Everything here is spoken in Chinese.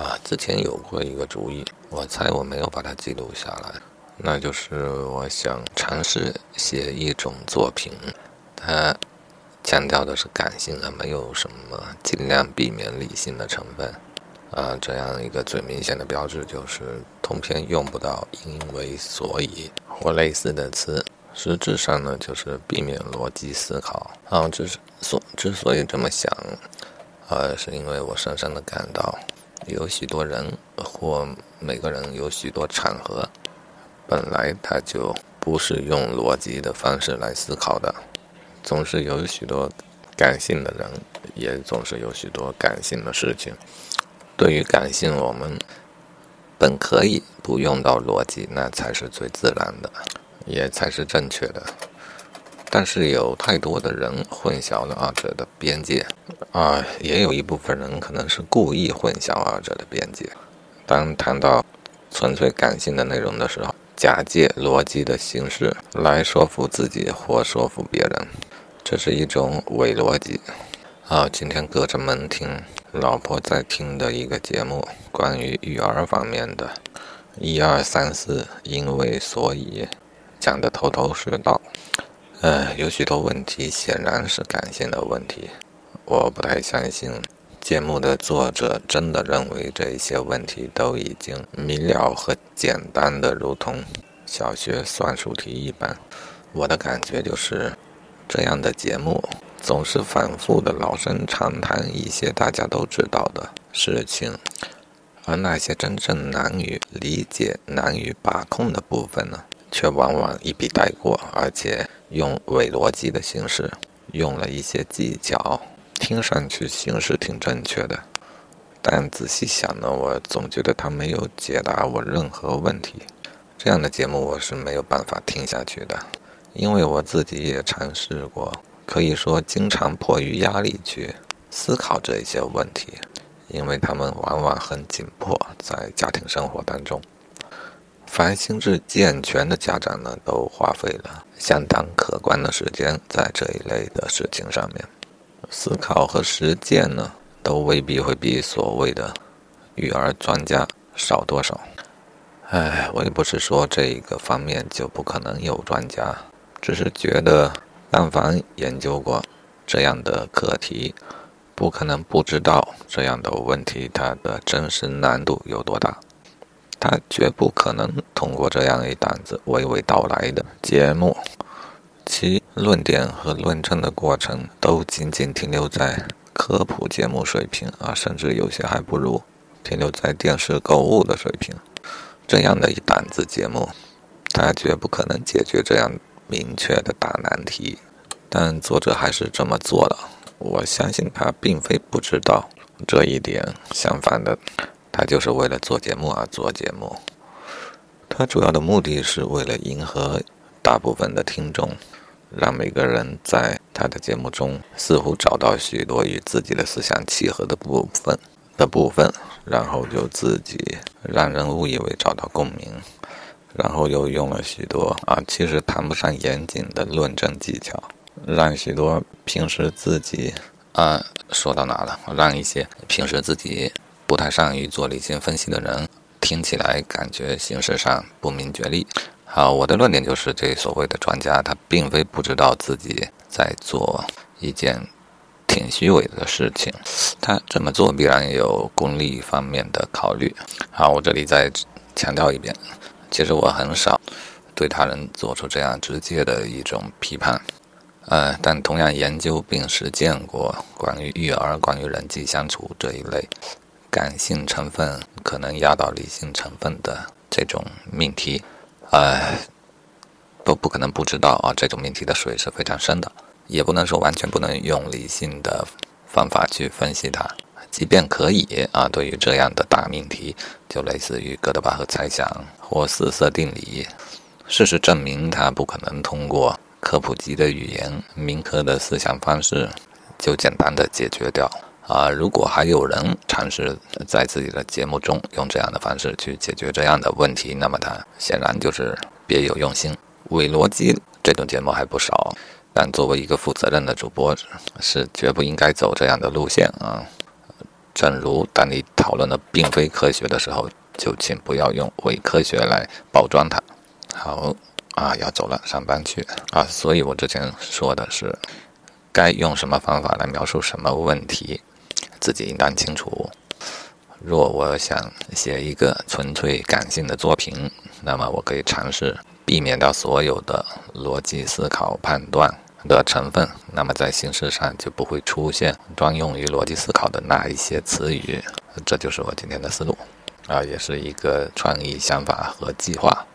啊，之前有过一个主意，我猜我没有把它记录下来，那就是我想尝试写一种作品，它强调的是感性而没有什么尽量避免理性的成分。啊，这样一个最明显的标志就是通篇用不到“因为所以”或类似的词，实质上呢就是避免逻辑思考。啊，之所之所以这么想，呃，是因为我深深的感到。有许多人或每个人有许多场合，本来他就不是用逻辑的方式来思考的。总是有许多感性的人，也总是有许多感性的事情。对于感性，我们本可以不用到逻辑，那才是最自然的，也才是正确的。但是有太多的人混淆了二者的边界，啊，也有一部分人可能是故意混淆二者的边界。当谈到纯粹感性的内容的时候，假借逻辑的形式来说服自己或说服别人，这是一种伪逻辑。啊，今天隔着门听老婆在听的一个节目，关于育儿方面的，一二三四，因为所以，讲的头头是道。呃，有许多问题显然是感性的问题，我不太相信节目的作者真的认为这些问题都已经明了和简单的如同小学算术题一般。我的感觉就是，这样的节目总是反复的老生常谈一些大家都知道的事情，而那些真正难于理解、难于把控的部分呢？却往往一笔带过，而且用伪逻辑的形式，用了一些技巧，听上去形式挺正确的，但仔细想呢，我总觉得他没有解答我任何问题。这样的节目我是没有办法听下去的，因为我自己也尝试过，可以说经常迫于压力去思考这一些问题，因为他们往往很紧迫，在家庭生活当中。凡心智健全的家长呢，都花费了相当可观的时间在这一类的事情上面，思考和实践呢，都未必会比所谓的育儿专家少多少。哎，我也不是说这一个方面就不可能有专家，只是觉得，但凡研究过这样的课题，不可能不知道这样的问题它的真实难度有多大。他绝不可能通过这样一档子娓娓道来的节目，其论点和论证的过程都仅仅停留在科普节目水平啊，甚至有些还不如停留在电视购物的水平。这样的一档子节目，他绝不可能解决这样明确的大难题。但作者还是这么做了，我相信他并非不知道这一点，相反的。他就是为了做节目而做节目，他主要的目的是为了迎合大部分的听众，让每个人在他的节目中似乎找到许多与自己的思想契合的部分的部分，然后就自己让人误以为找到共鸣，然后又用了许多啊，其实谈不上严谨的论证技巧，让许多平时自己啊说到哪了，让一些平时自己。不太善于做理性分析的人，听起来感觉形式上不明觉厉。好，我的论点就是，这所谓的专家，他并非不知道自己在做一件挺虚伪的事情，他这么做必然有功利方面的考虑。好，我这里再强调一遍，其实我很少对他人做出这样直接的一种批判。呃，但同样研究并实践过关于育儿、关于人际相处这一类。感性成分可能压倒理性成分的这种命题，呃，都不可能不知道啊。这种命题的水是非常深的，也不能说完全不能用理性的方法去分析它。即便可以啊，对于这样的大命题，就类似于哥德巴赫猜想或四色定理，事实证明它不可能通过科普级的语言、民科的思想方式就简单的解决掉。啊，如果还有人尝试在自己的节目中用这样的方式去解决这样的问题，那么他显然就是别有用心。伪逻辑这种节目还不少，但作为一个负责任的主播，是绝不应该走这样的路线啊。正如当你讨论的并非科学的时候，就请不要用伪科学来包装它。好啊，要走了，上班去啊。所以我之前说的是，该用什么方法来描述什么问题，自己应当清楚。若我想写一个纯粹感性的作品，那么我可以尝试避免掉所有的逻辑思考判断的成分，那么在形式上就不会出现专用于逻辑思考的那一些词语。这就是我今天的思路，啊，也是一个创意想法和计划。